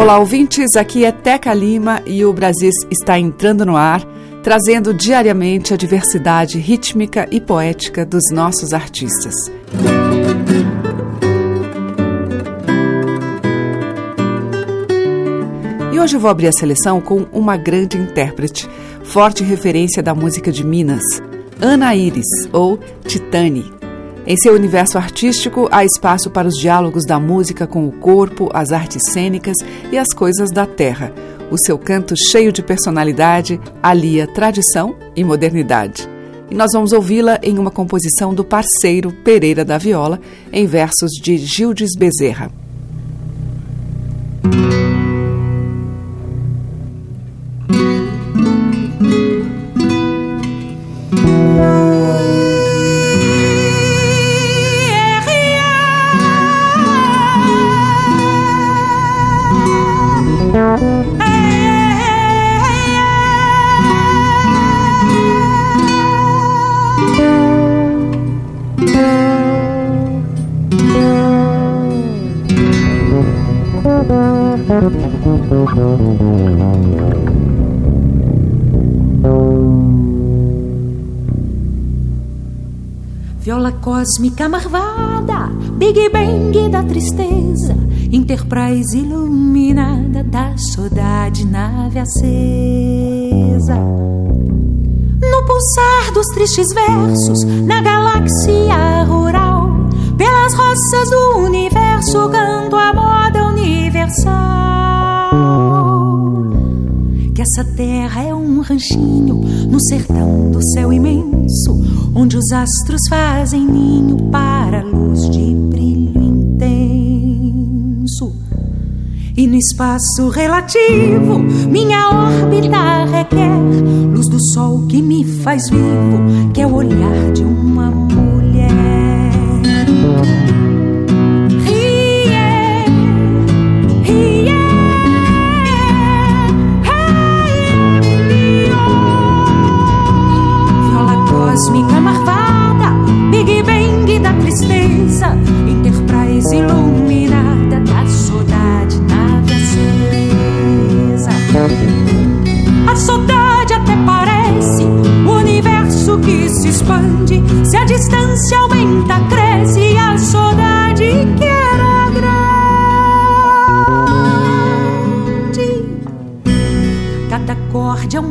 Olá, ouvintes. Aqui é Teca Lima e o Brasil está entrando no ar, trazendo diariamente a diversidade rítmica e poética dos nossos artistas. E hoje vou abrir a seleção com uma grande intérprete, forte referência da música de Minas, Ana Iris, ou Titane. Em seu universo artístico, há espaço para os diálogos da música com o corpo, as artes cênicas e as coisas da terra. O seu canto, cheio de personalidade, alia tradição e modernidade. E nós vamos ouvi-la em uma composição do parceiro Pereira da Viola, em versos de Gildes Bezerra. Viola cósmica marvada, Big Bang da tristeza, Enterprise iluminada da saudade, nave acesa. No pulsar dos tristes versos, na galáxia rural, pelas roças do universo, canto a moda universal. Essa terra é um ranchinho no sertão do céu imenso, onde os astros fazem ninho para a luz de brilho intenso. E no espaço relativo, minha órbita requer luz do sol que me faz vivo, que é o olhar de uma mulher.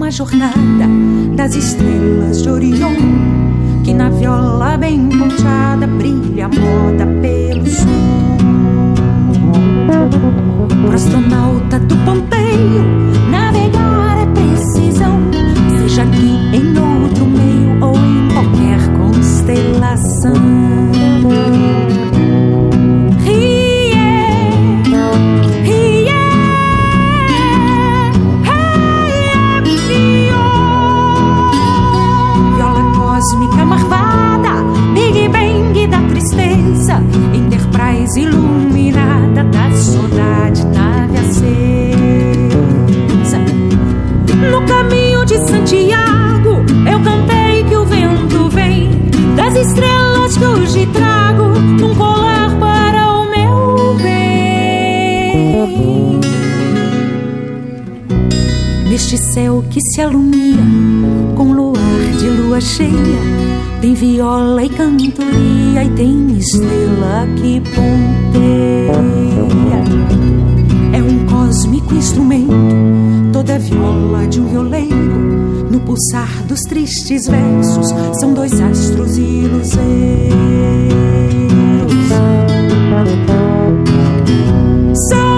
Uma jornada das estrelas de Orion. Que na viola bem ponteada brilha a moda pelo. Pro astronauta do ponteio, navegar é precisão. Seja aqui em pulsar dos tristes versos, são dois astros luzeiros. São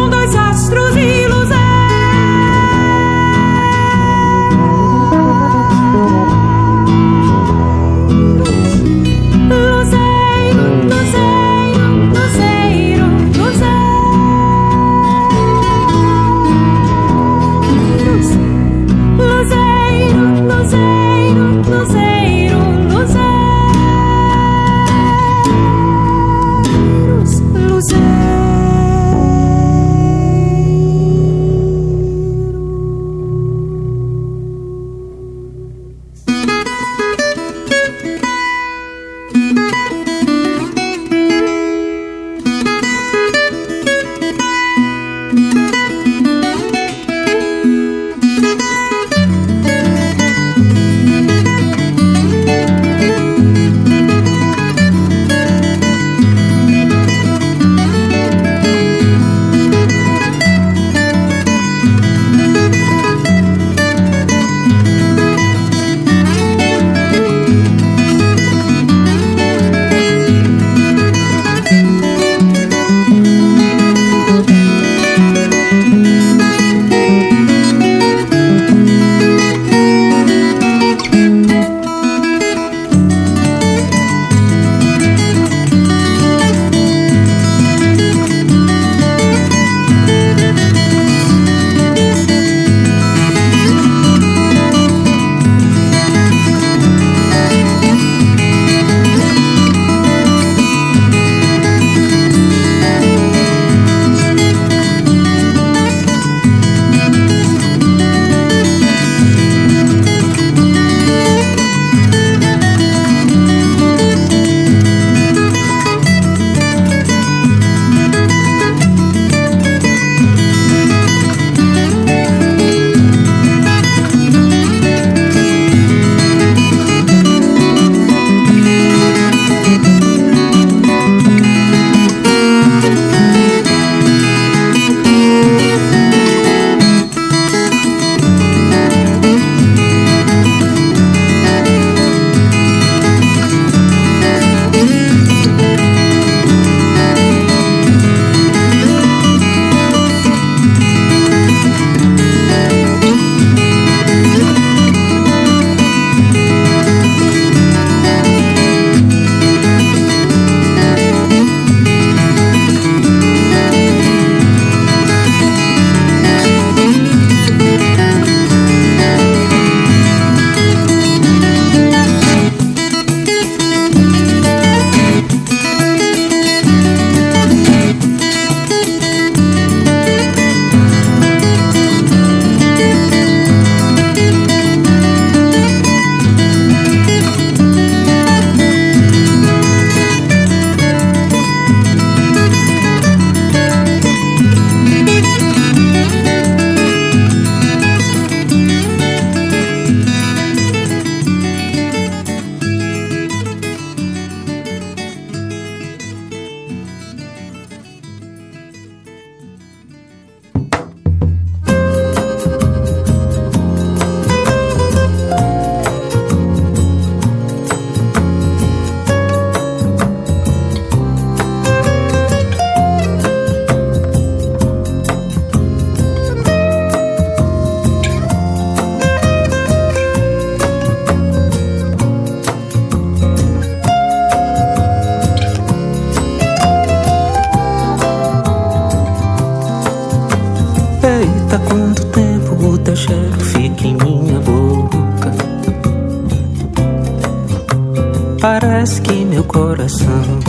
Coração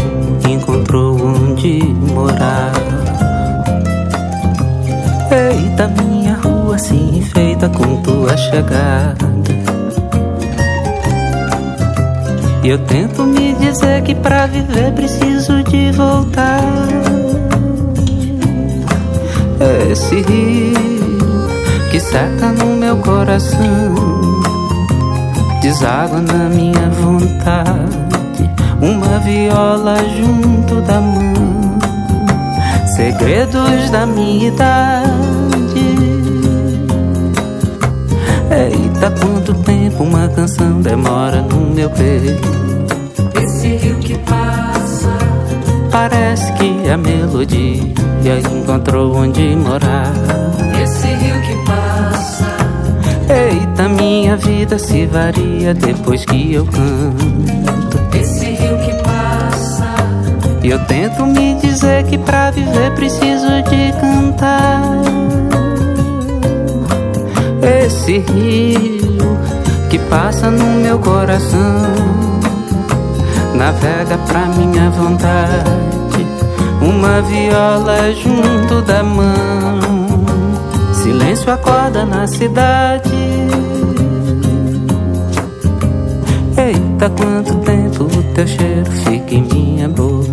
encontrou onde morar. Eita, minha rua se enfeita com tua chegada. E eu tento me dizer que pra viver preciso de voltar. Esse rio que seca no meu coração, deságua na minha vontade. Uma viola junto da mão, segredos da minha idade. Eita, quanto tempo uma canção demora no meu peito. Esse rio que passa, Parece que a melodia encontrou onde morar. esse rio que passa, Eita, minha vida se varia depois que eu canto. esse rio que passa, E eu tento me dizer que pra viver preciso de cantar. Esse rio que passa no meu coração navega pra minha vontade. Uma viola junto da mão. Silêncio acorda na cidade. Eita, quanto tempo o teu cheiro fica em minha boca.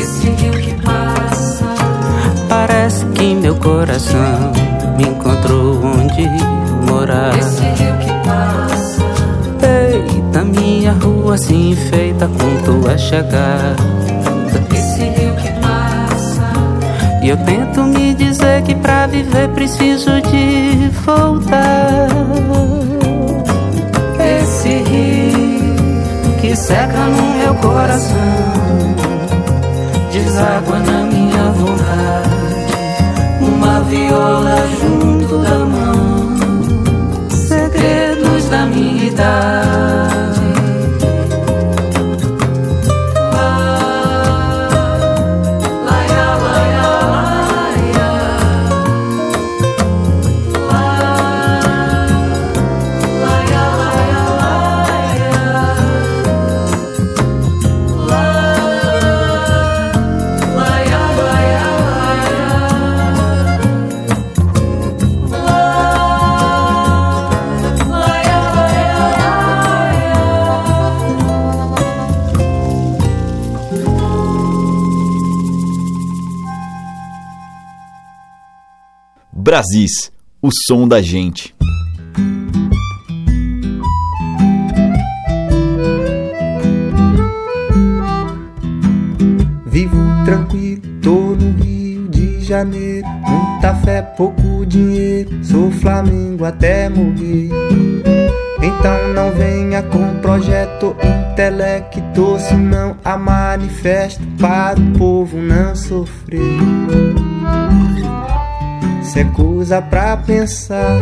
esse rio que passa, Parece que meu coração me encontrou onde morar. esse rio que passa, Eita, minha rua se enfeita com tua chegada. esse rio que passa, E eu tento me dizer que pra viver preciso de voltar. Que seca no meu coração, deságua na minha vontade. Uma viola junto da mão, segredos da minha idade. Brasis, o som da gente. Vivo tranquilo, tô no Rio de Janeiro. Muita fé, pouco dinheiro. Sou Flamengo até morrer. Então não venha com projeto intelecto, senão a manifesto para o povo não sofrer. Isso é coisa pra pensar,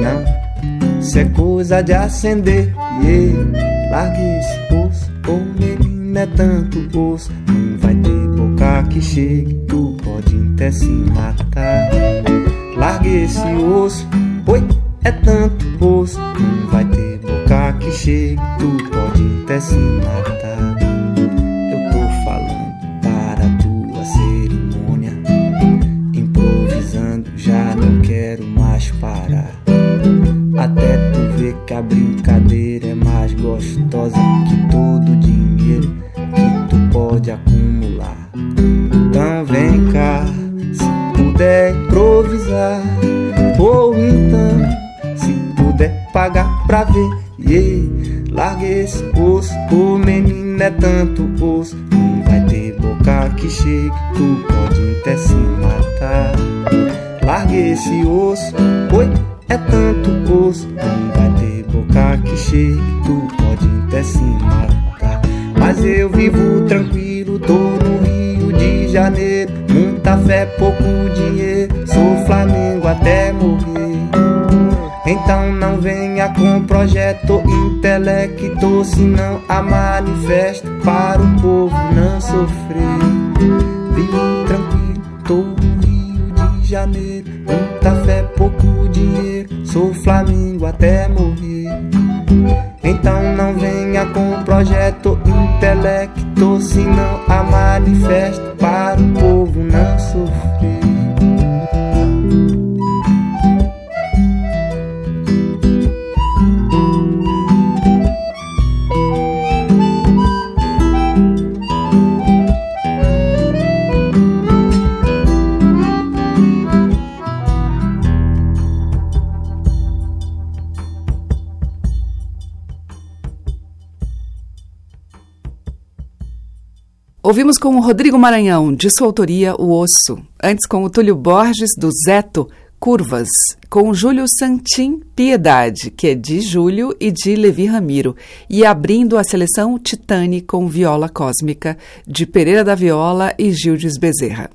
não. É coisa de acender. Yeah. Largue esse osso, ô menino é tanto osso. Não vai ter boca que chegue, tu pode até se matar. Largue esse osso, oi, é tanto osso. Não vai ter boca que chegue, tu pode até se matar. Intelecto, Ouvimos com o Rodrigo Maranhão, de sua autoria, O Osso. Antes com o Túlio Borges, do Zeto, Curvas. Com o Júlio Santin, Piedade, que é de Júlio e de Levi Ramiro. E abrindo a seleção Titane com Viola Cósmica, de Pereira da Viola e Gildes Bezerra.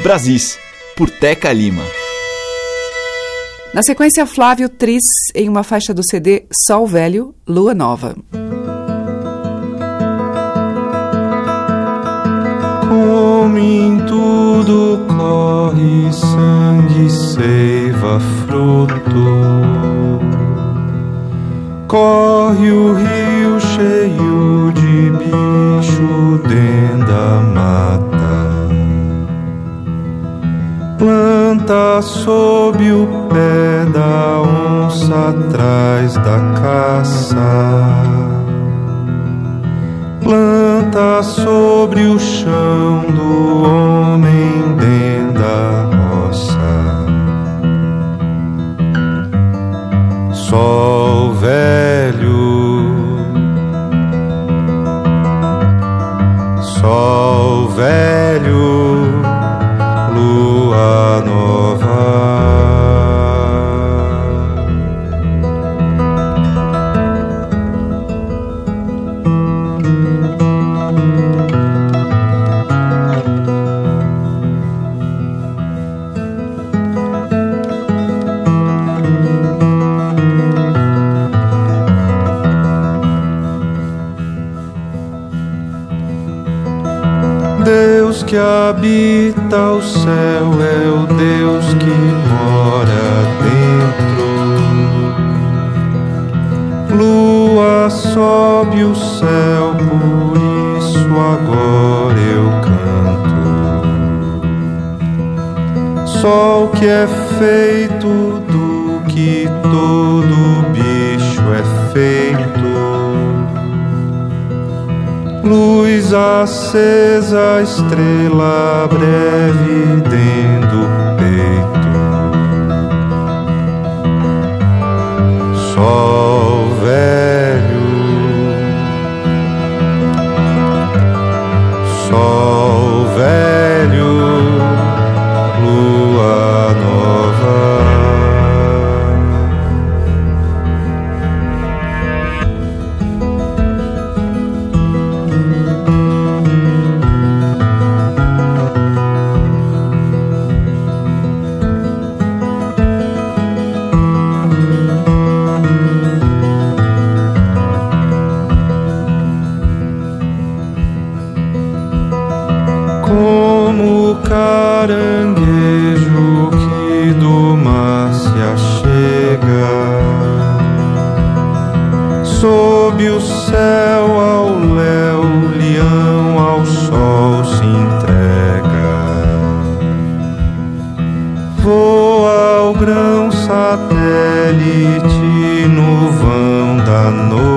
Brasis, por Teca Lima. Na sequência, Flávio Tris, em uma faixa do CD Sol Velho, Lua Nova. Corre sangue, seiva, fruto. Corre o rio cheio de bicho dentro da mata. Planta sob o pé da onça atrás da caça planta sobre o chão do homem dentro da roça. Sol velho, sol velho, lua nova. Habita o céu é o Deus que mora dentro. Lua sobe o céu, por isso agora eu canto. Sol que é feito do que todo bicho é feito luz acesa, estrela breve dentro do peito. Sol velho, sol velho. céu ao léu, leão ao sol se entrega. Voa ao grão satélite no vão da noite.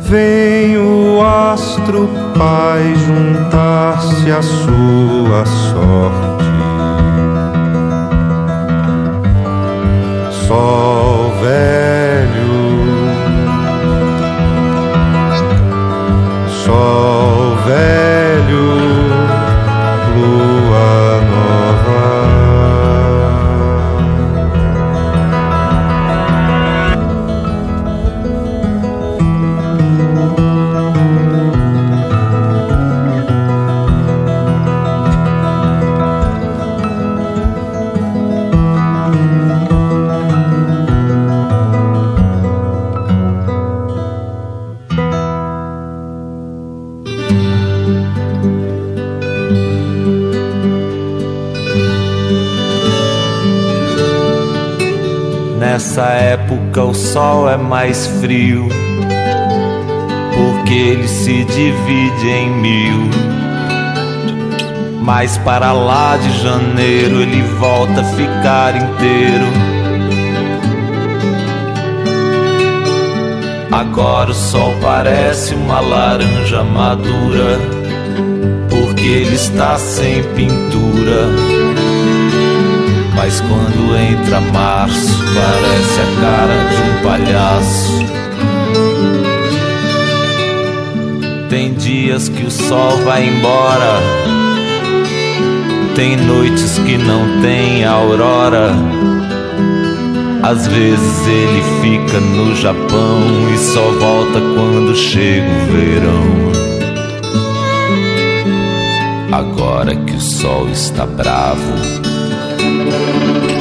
Vem o astro pai juntar-se a sua. Mas para lá de janeiro ele volta a ficar inteiro. Agora o sol parece uma laranja madura, porque ele está sem pintura. Mas quando entra março, parece a cara de um palhaço. Tem dias que o sol vai embora, tem noites que não tem aurora. Às vezes ele fica no Japão e só volta quando chega o verão. Agora que o sol está bravo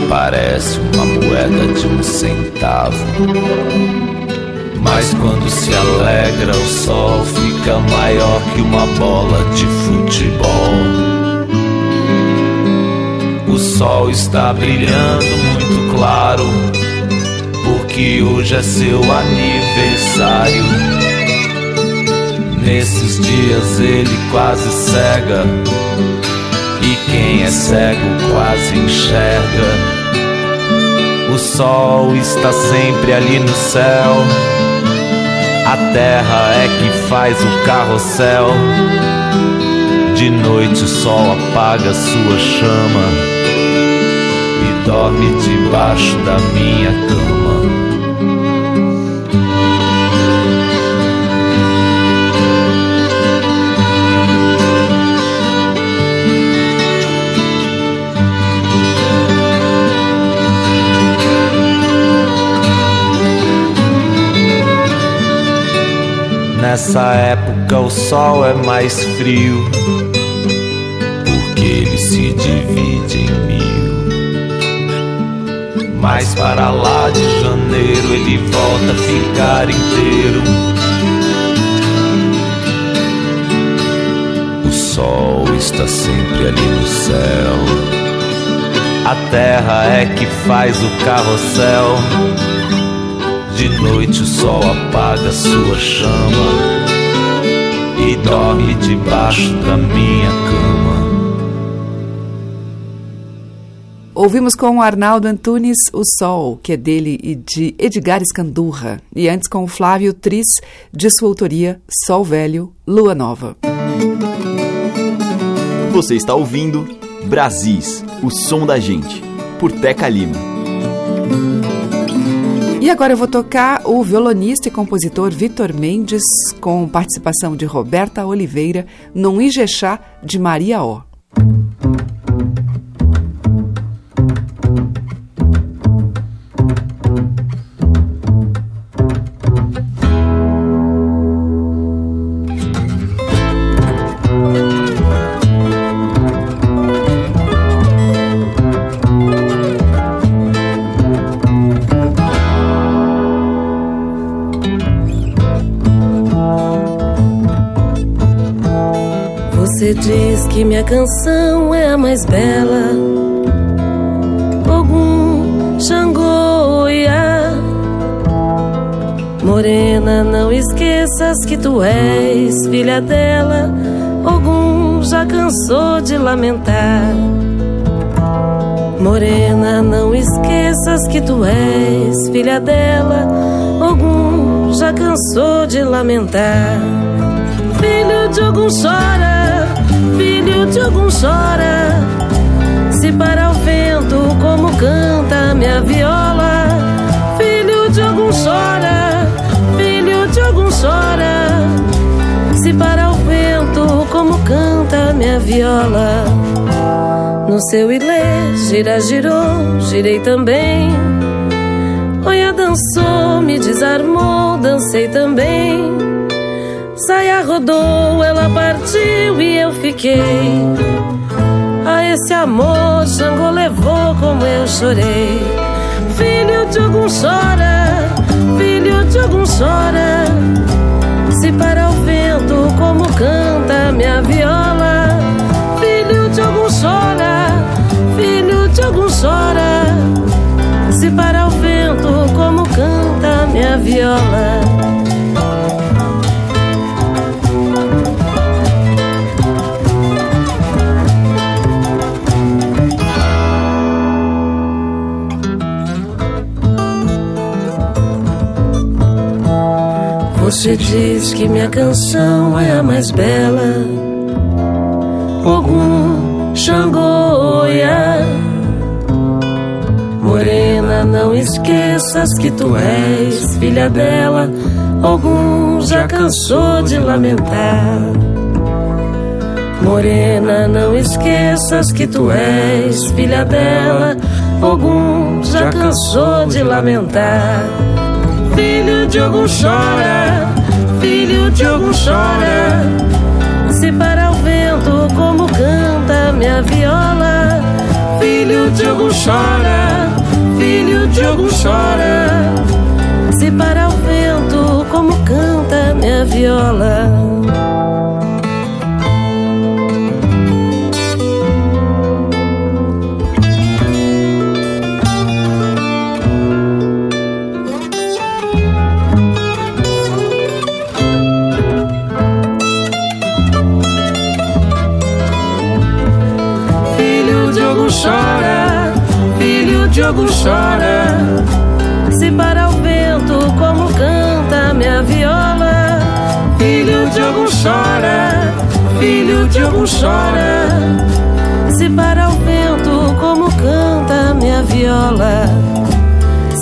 Parece uma moeda de um centavo. Mas quando se alegra, o sol fica maior que uma bola de futebol. O sol está brilhando muito claro, porque hoje é seu aniversário. Nesses dias ele quase cega e quem é cego quase enxerga. O sol está sempre ali no céu. A terra é que faz o carrossel. De noite o sol apaga sua chama dorme debaixo da minha cama. Nessa época o sol é mais frio, porque ele se divide em mil. Mas para lá de janeiro ele volta a ficar inteiro. O sol está sempre ali no céu. A terra é que faz o carrossel de noite o sol apaga sua chama e dorme debaixo da minha cama. Ouvimos com o Arnaldo Antunes O Sol, que é dele e de Edgar Escandurra. E antes com o Flávio Tris, de sua autoria Sol Velho, Lua Nova. Você está ouvindo Brasis, o som da gente, por Teca Lima. E agora eu vou tocar o violonista e compositor Vitor Mendes, com participação de Roberta Oliveira, num Ijexá de Maria O. minha canção é a mais bela. Ogum, Xangô. Morena, não esqueças que tu és filha dela. Ogum já cansou de lamentar. Morena, não esqueças que tu és filha dela. Ogum já cansou de lamentar. Filho de Ogum chora filho de algum chora. Se para o vento, como canta minha viola. Filho de algum chora, filho de algum chora. Se para o vento, como canta minha viola. No seu ilê, gira, girou, girei também. Olha, dançou, me desarmou, dancei também. Saia rodou, ela partiu e eu fiquei. A esse amor, Xangô levou como eu chorei. Filho de algum chora, filho de algum chora. Se para o vento, como canta minha viola. Filho de algum chora, filho de algum chora. Se para o vento, viola. Você diz que minha canção é a mais bela. Ogum, Xangô, Oiá. Morena, não esqueças que tu és filha dela. Ogum já cansou de lamentar. Morena, não esqueças que tu és filha dela. Ogum já cansou de lamentar. Filho de Ogum chora, filho de Ogum chora. Se para o vento como canta minha viola. Filho de Ogum chora, filho de Ogum chora. Se para o vento como canta minha viola. Ogum chora. Se para o vento como canta minha viola. Filho de Ogum chora, filho de Ogum chora. Se para o vento como canta minha viola.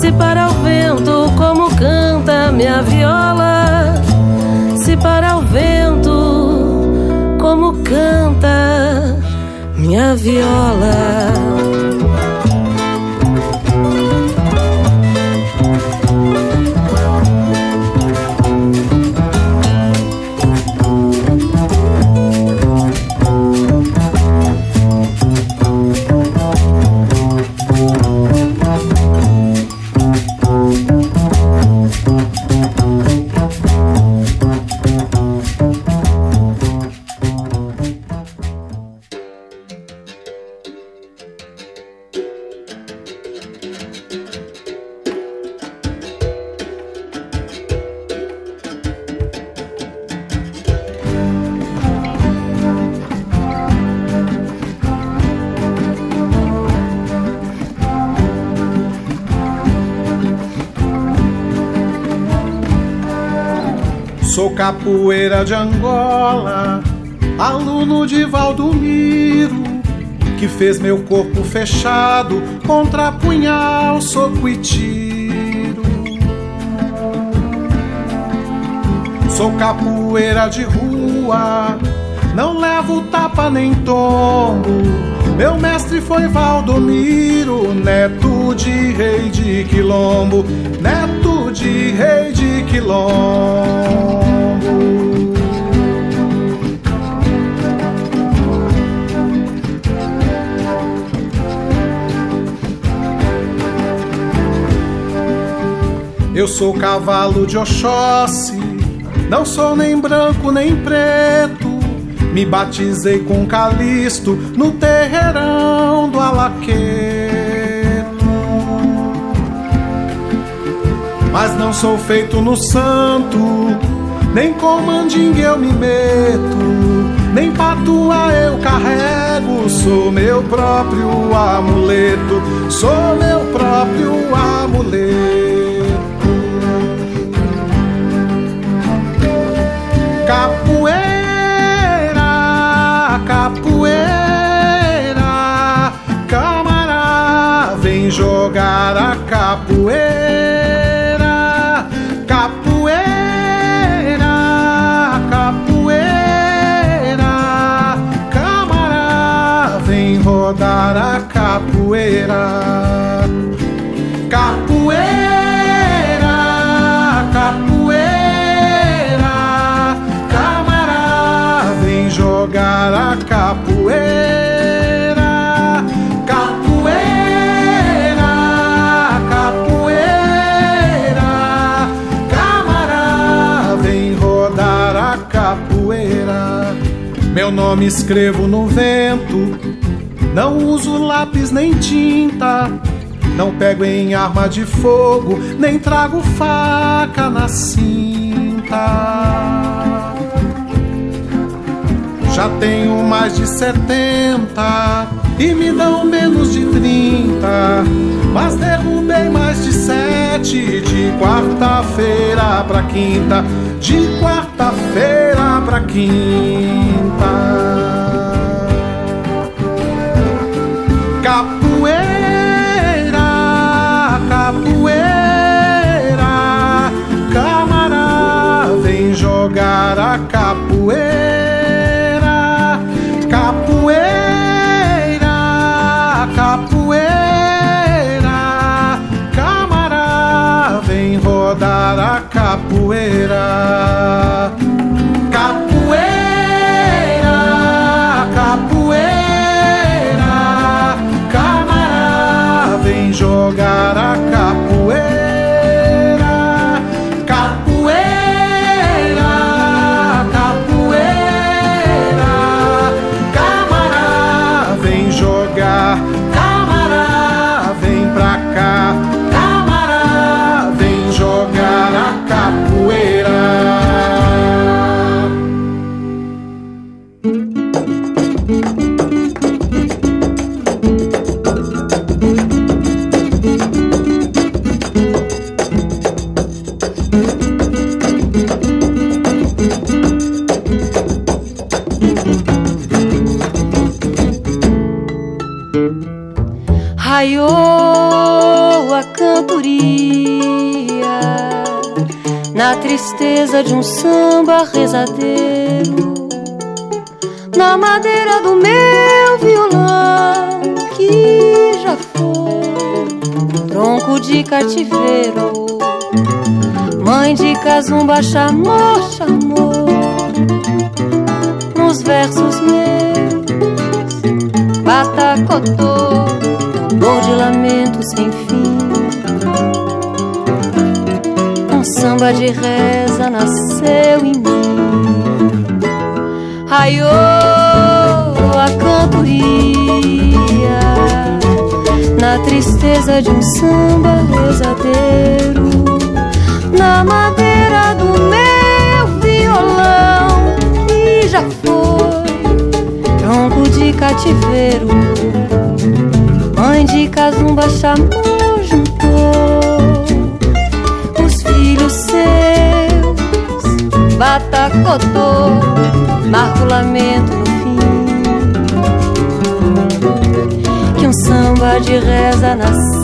Se para o vento como canta minha viola. Se para o vento como canta minha viola. Sou capoeira de Angola, aluno de Valdomiro, que fez meu corpo fechado contra punhal, soco e tiro. Sou capoeira de rua, não levo tapa nem tombo. Meu mestre foi Valdomiro, neto de rei de Quilombo, neto de rei de Quilombo. Eu sou cavalo de Oxóssi, não sou nem branco nem preto. Me batizei com Calisto no terreirão do Alaqueto. Mas não sou feito no santo, nem com mandingue eu me meto, nem patua eu carrego. Sou meu próprio amuleto, sou meu próprio amuleto. Capoeira, capoeira, camará, vem jogar a capoeira. Capoeira, capoeira, camará, vem rodar a capoeira. Nome escrevo no vento, não uso lápis nem tinta. Não pego em arma de fogo, nem trago faca na cinta. Já tenho mais de 70 e me dão menos de 30. Mas derrubei mais de sete de quarta-feira pra quinta, de quarta-feira pra quinta. Capoeira. Cativeiro. Mãe de Casumba chamou, chamou nos versos meus, batacotô dor de lamento sem fim. Um samba de reza nasceu em mim, raiou a cantoria na tristeza de um samba rezadeiro, na madeira do meu violão que já foi tronco de cativeiro. Mãe de Casumba chamou, juntou os filhos seus, batacotô, reza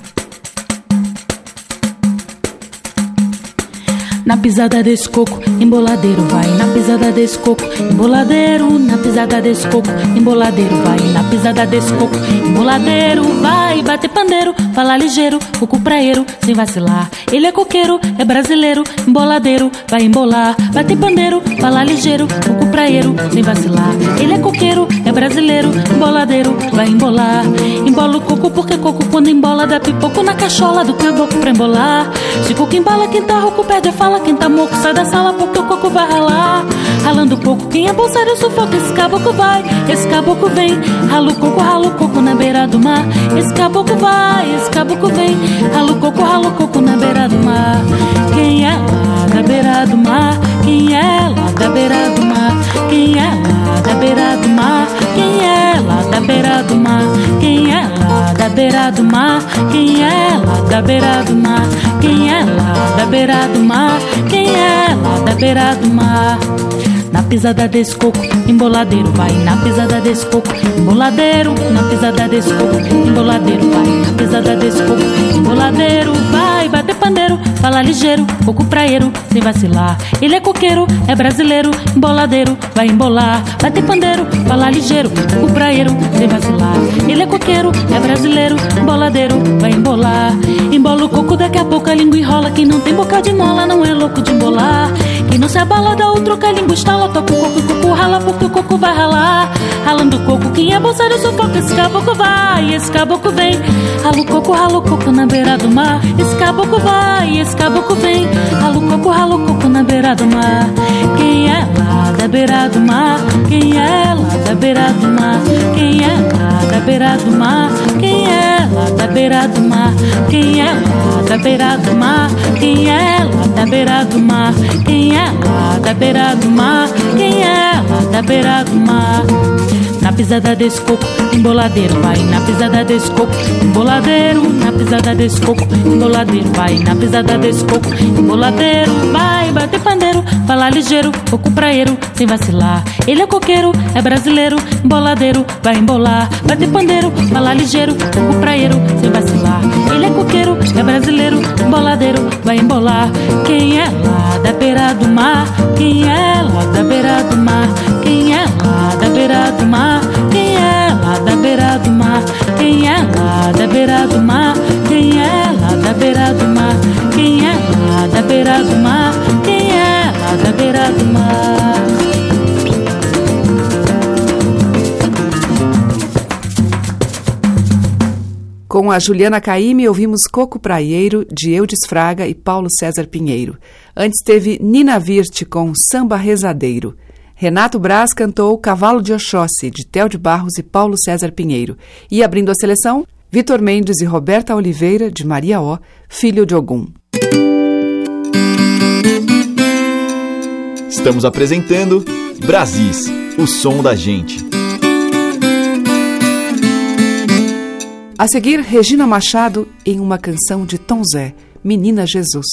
Pisada desse coco, emboladeiro vai. Na pisada desse coco, emboladeiro. Na pisada desse coco, emboladeiro vai. Na pisada desse coco, emboladeiro vai. Bater pandeiro, falar ligeiro, coco praeiro, sem vacilar. Ele é coqueiro, é brasileiro, emboladeiro, vai embolar. Bater pandeiro, falar ligeiro, coco praeiro, sem vacilar. Ele é coqueiro, é brasileiro, emboladeiro, vai embolar. Embola o coco porque coco quando embola dá pipoco na cachola do caboclo pra embolar. Se coco embola, quem tá rouco perde a fala quem tá moco sai da sala porque o coco vai ralar. Ralando coco, quem é bolsário sufoca, esse caboclo vai, esse caboclo vem. Ralo coco, ralo coco na beira do mar. Esse caboclo vai, esse caboclo vem. Ralo coco, ralo coco na beira do mar. Quem é lá da beira do mar? Quem é lá da beira do mar? Quem é lá da beira do mar? Quem é lá da beira do mar? Quem é lá da beira do mar? Quem é lá da beira do mar? Quem é lá da beira do mar? Quem é lá da beira do mar? Na pisada desse coco, emboladeiro vai. Na pisada desse coco, emboladeiro. Na pisada desse coco, emboladeiro vai. Na pisada desse coco, emboladeiro vai. Bater pandeiro, fala ligeiro, coco praieiro, sem vacilar. Ele é coqueiro, é brasileiro, emboladeiro, vai embolar. Bater pandeiro, fala ligeiro, coco praieiro, sem vacilar. Ele é coqueiro, é brasileiro, emboladeiro, vai embolar. Embola o coco, daqui a pouco a língua enrola. Quem não tem boca de mola não é louco de embolar. Quem não se abala da outro que a língua estala, toca o coco e o coco rala, porque o coco vai ralar. Ralando o coco, quem é bolsário sufoca, esse caboclo vai, esse caboclo vem. Rala o coco, rala o coco na beira do mar. Esse caboclo vai, esse caboclo vem. Rala o coco, rala o coco na beira do mar. Quem é lá da beira do mar? Quem é lá da beira do mar? Quem é lá da beira do mar? Quem é lá da beira do mar? Quem é lá da beira do mar? Quem é lá da beira do mar? Quem é lá da beira do mar? Quem é lá da beira do mar? Na pisada desse coco, emboladeiro vai. Na pisada desse coco, emboladeiro. Na pisada desse coco, emboladeiro vai. Na pisada desse coco, emboladeiro vai. Bater pandeiro, falar ligeiro, coco praieiro, sem vacilar. Ele é coqueiro, é brasileiro, emboladeiro, vai embolar. Bater pandeiro, falar ligeiro, coco praieiro, sem vacilar. Ele é coqueiro, é brasileiro, emboladeiro, vai embolar. Quem é lá da beira do mar? Quem é lá da beira do mar? Quem é lá da beira do mar? Quem é lá da beira do mar? Quem é lá da beira do mar? Quem é lá da beira do mar? Quem é lá da beira do mar? Quem é lá da beira do mar? Com a Juliana Caime, ouvimos Coco Praieiro, de Eudes Fraga e Paulo César Pinheiro. Antes teve Nina Virte com Samba Rezadeiro. Renato Braz cantou Cavalo de Oxóssi, de Tel de Barros e Paulo César Pinheiro. E abrindo a seleção, Vitor Mendes e Roberta Oliveira, de Maria O, Filho de Ogum. Estamos apresentando Brasis, o som da gente. A seguir, Regina Machado em uma canção de Tom Zé, Menina Jesus.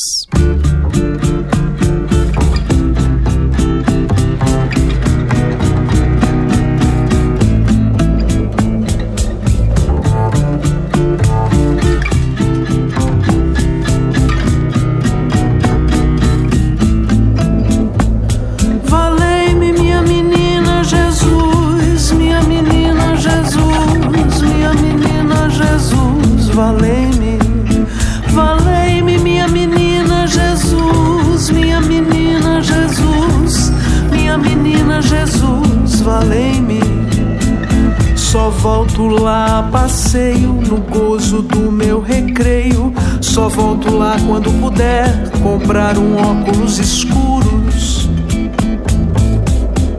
Volto lá a passeio no gozo do meu recreio. Só volto lá quando puder comprar um óculos escuros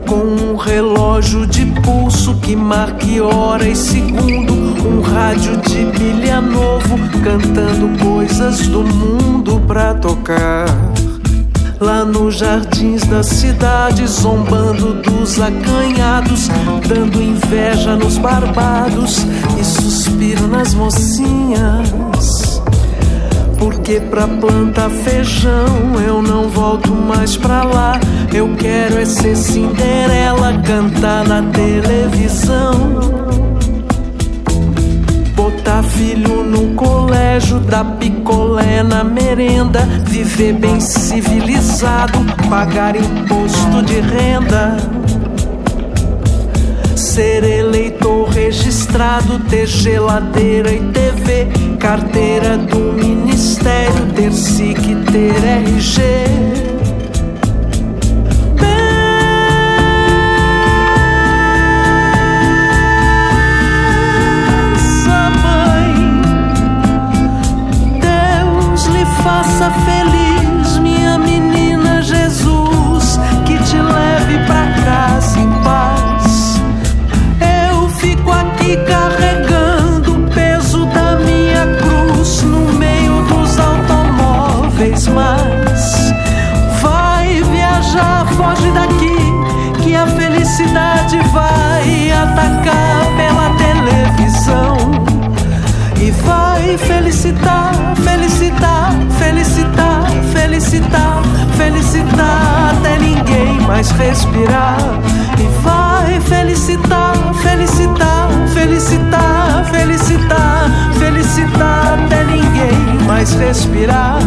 com um relógio de pulso que marque hora e segundo, um rádio de pilha novo cantando coisas do mundo pra tocar. Lá nos jardins da cidade, zombando dos acanhados, dando inveja nos barbados e suspiro nas mocinhas. Porque pra plantar feijão eu não volto mais pra lá. Eu quero é ser Cinderela, cantar na televisão. Filho no colégio, dar picolé na merenda. Viver bem civilizado, pagar imposto de renda. Ser eleitor registrado, ter geladeira e TV, carteira do ministério, ter SIC, ter RG. Respirar. E vai felicitar, felicitar, felicitar, felicitar, felicitar até ninguém mais respirar.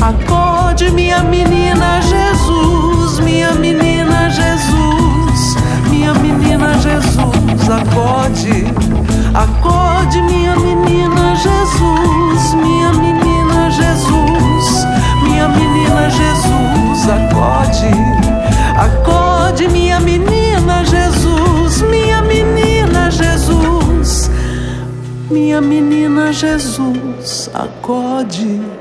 Acorde, minha menina Jesus, minha menina Jesus, minha menina Jesus, acorde, acorde, minha menina Jesus, minha menina Jesus, minha menina Jesus, acorde, acorde, minha menina Jesus, minha menina Jesus, minha menina Jesus, acorde.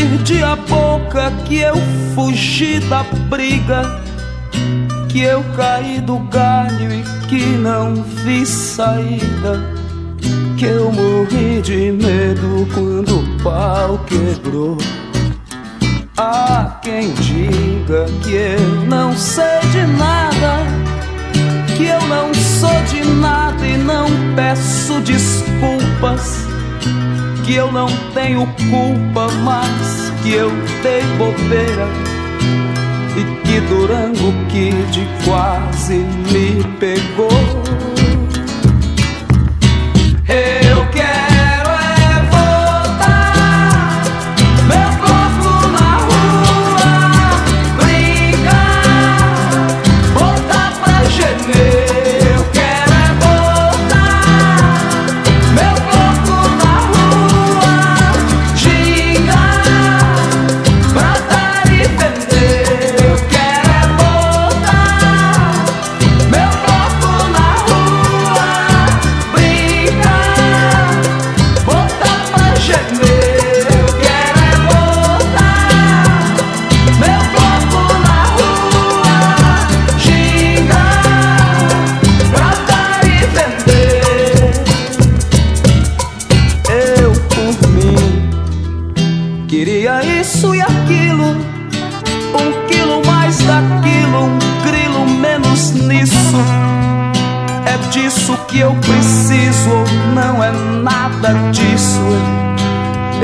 Perdi a boca, que eu fugi da briga, que eu caí do galho e que não vi saída, que eu morri de medo quando o pau quebrou. Há quem diga que eu não sei de nada que eu não sou de nada e não peço desculpas. Que eu não tenho culpa, mas que eu dei bobeira. E que Durango Kid quase me pegou. Eu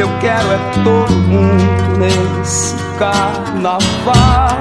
Eu quero é todo mundo nesse carnaval.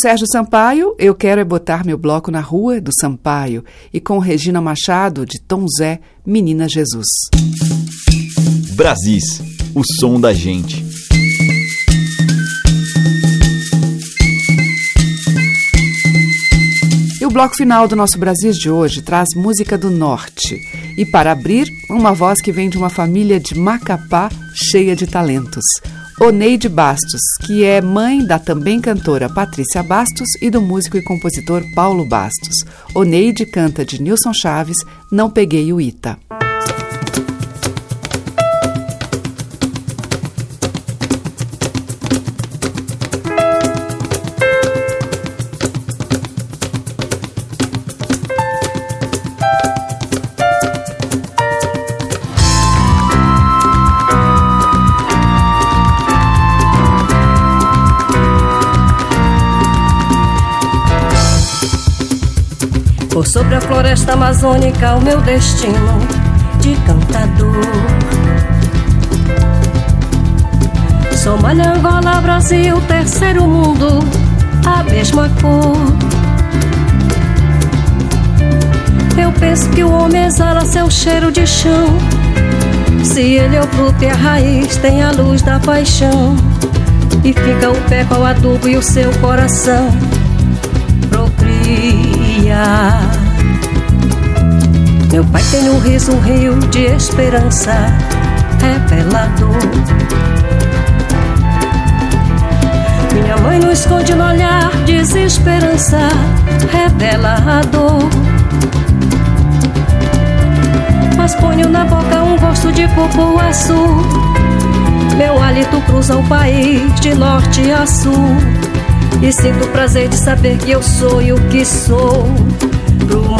Sérgio Sampaio, eu quero é botar meu bloco na rua do Sampaio. E com Regina Machado, de Tom Zé, Menina Jesus. Brasis, o som da gente. E o bloco final do nosso Brasis de hoje traz música do Norte. E para abrir, uma voz que vem de uma família de Macapá cheia de talentos. Oneide Bastos, que é mãe da também cantora Patrícia Bastos e do músico e compositor Paulo Bastos. Oneide canta de Nilson Chaves, Não Peguei o Ita. A floresta amazônica, o meu destino de cantador. Somália, Angola, Brasil, terceiro mundo, a mesma cor. Eu penso que o homem exala seu cheiro de chão. Se ele é o fruto e a raiz, tem a luz da paixão. E fica o pé com o adubo e o seu coração procria. Meu pai tem um riso, um rio de esperança revelador. Minha mãe não esconde no olhar desesperança revelador. Mas ponho na boca um gosto de cupuaçu. Meu hálito cruza o país de norte a sul. E sinto o prazer de saber que eu sou e o que sou pro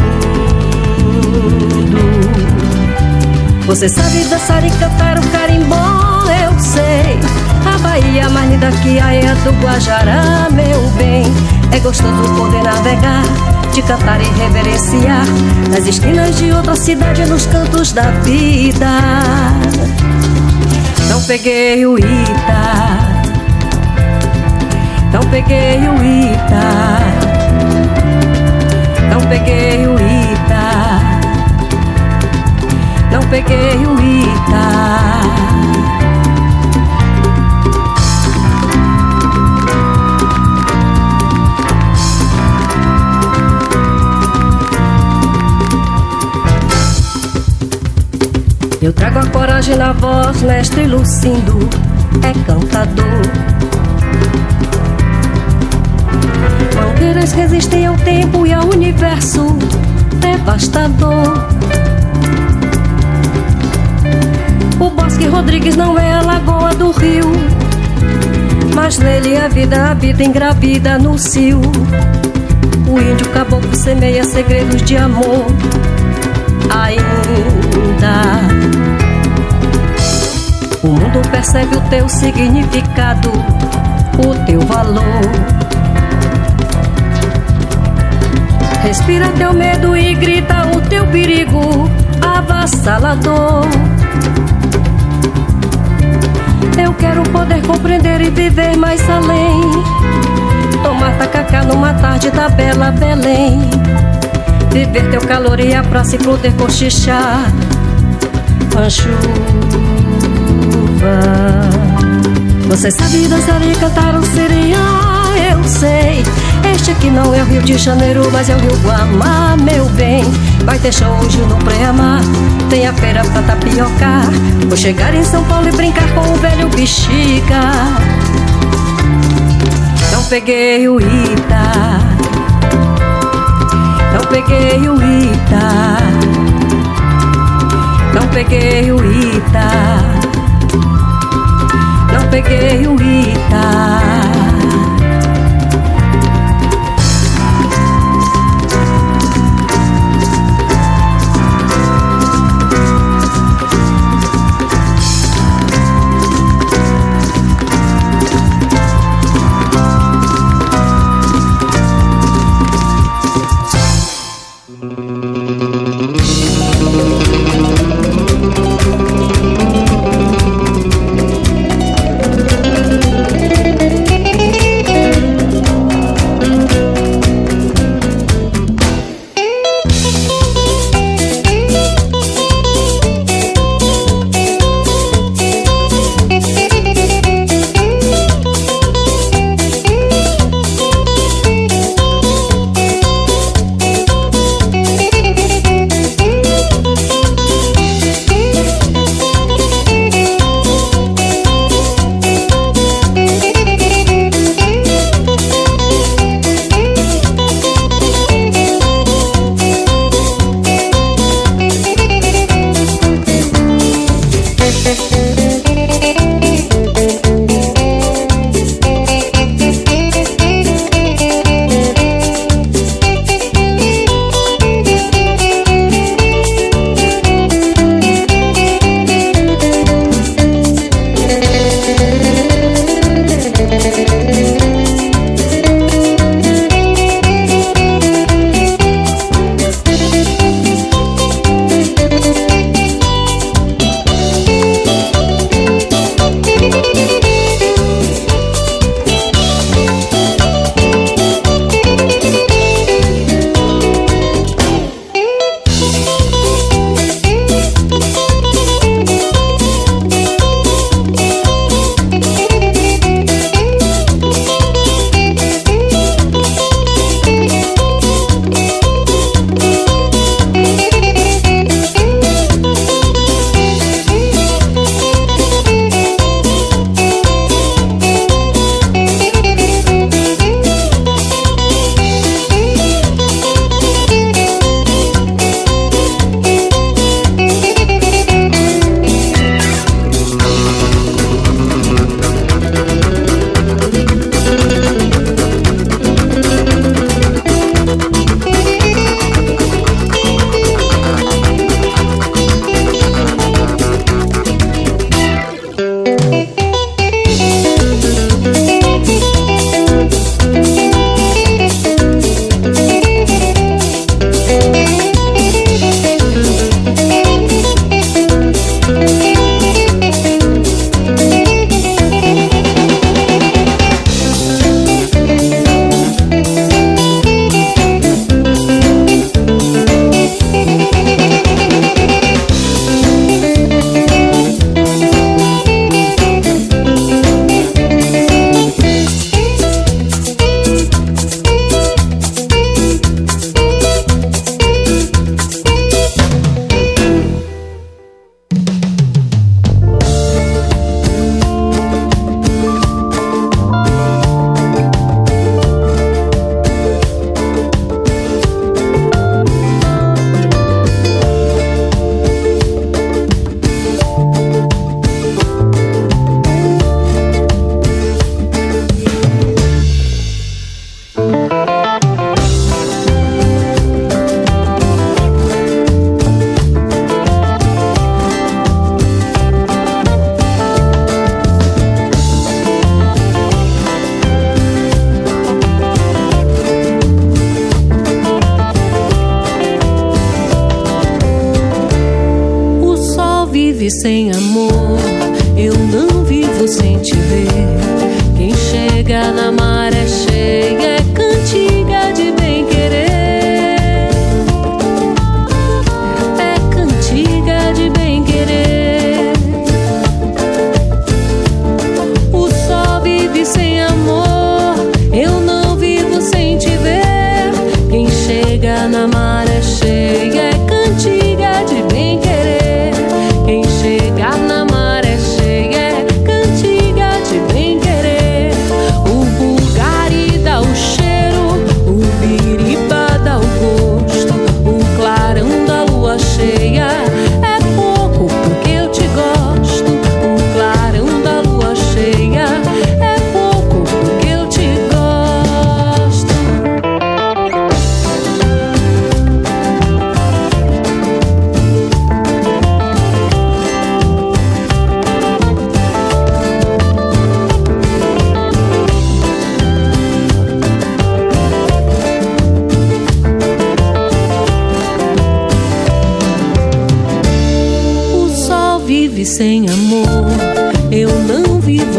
Você sabe dançar e cantar o carimbó, eu sei. A Bahia mais linda que a é do Guajará, meu bem. É gostoso poder navegar, de cantar e reverenciar nas esquinas de outra cidade, nos cantos da vida. Não peguei o Ita, não peguei o Ita, não peguei o Ita não peguei o Ita. Eu trago a coragem na voz, mestre Lucindo é cantador. Mangueiras resistem ao tempo e ao universo devastador. Bosque Rodrigues não é a lagoa do rio, mas nele a vida habita engravida no cio. O índio caboclo semeia segredos de amor. Ainda o mundo percebe o teu significado, o teu valor. Respira teu medo e grita o teu perigo avassalador. Quero poder compreender e viver mais além. Tomar tacacá numa tarde da bela Belém. Viver teu calor e a praça e poder cochichar. Com chuva. Você sabe dançar e cantar um siriá, eu sei. Este aqui não é o Rio de Janeiro, mas é o Rio Guamá, meu bem. Vai ter show hoje no Preamar, tem a feira pra tapiocar. Vou chegar em São Paulo e brincar com o velho bexiga. Não peguei o Ita, não peguei o Ita, não peguei o Ita, não peguei o Ita.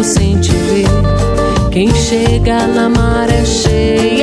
Cheia, cantiga de bem querer. O Bulgari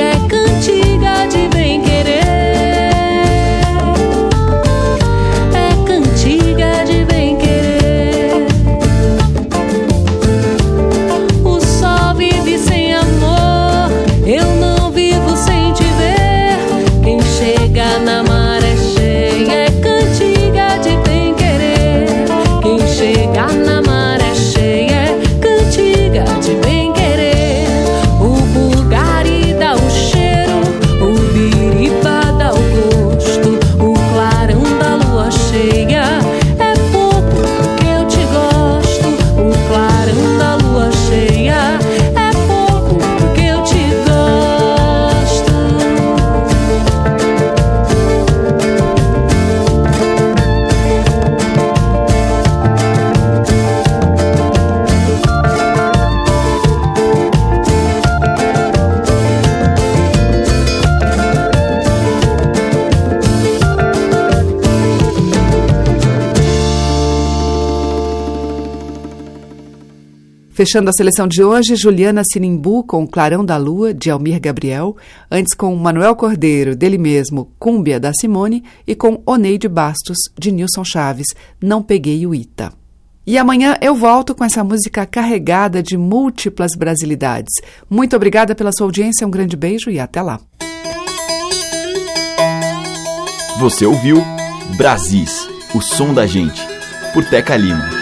Fechando a seleção de hoje, Juliana Sinimbu com Clarão da Lua, de Almir Gabriel, antes com Manuel Cordeiro, dele mesmo, Cúmbia, da Simone, e com Oneide Bastos, de Nilson Chaves, Não Peguei o Ita. E amanhã eu volto com essa música carregada de múltiplas brasilidades. Muito obrigada pela sua audiência, um grande beijo e até lá. Você ouviu Brasis, o som da gente, por Teca Lima.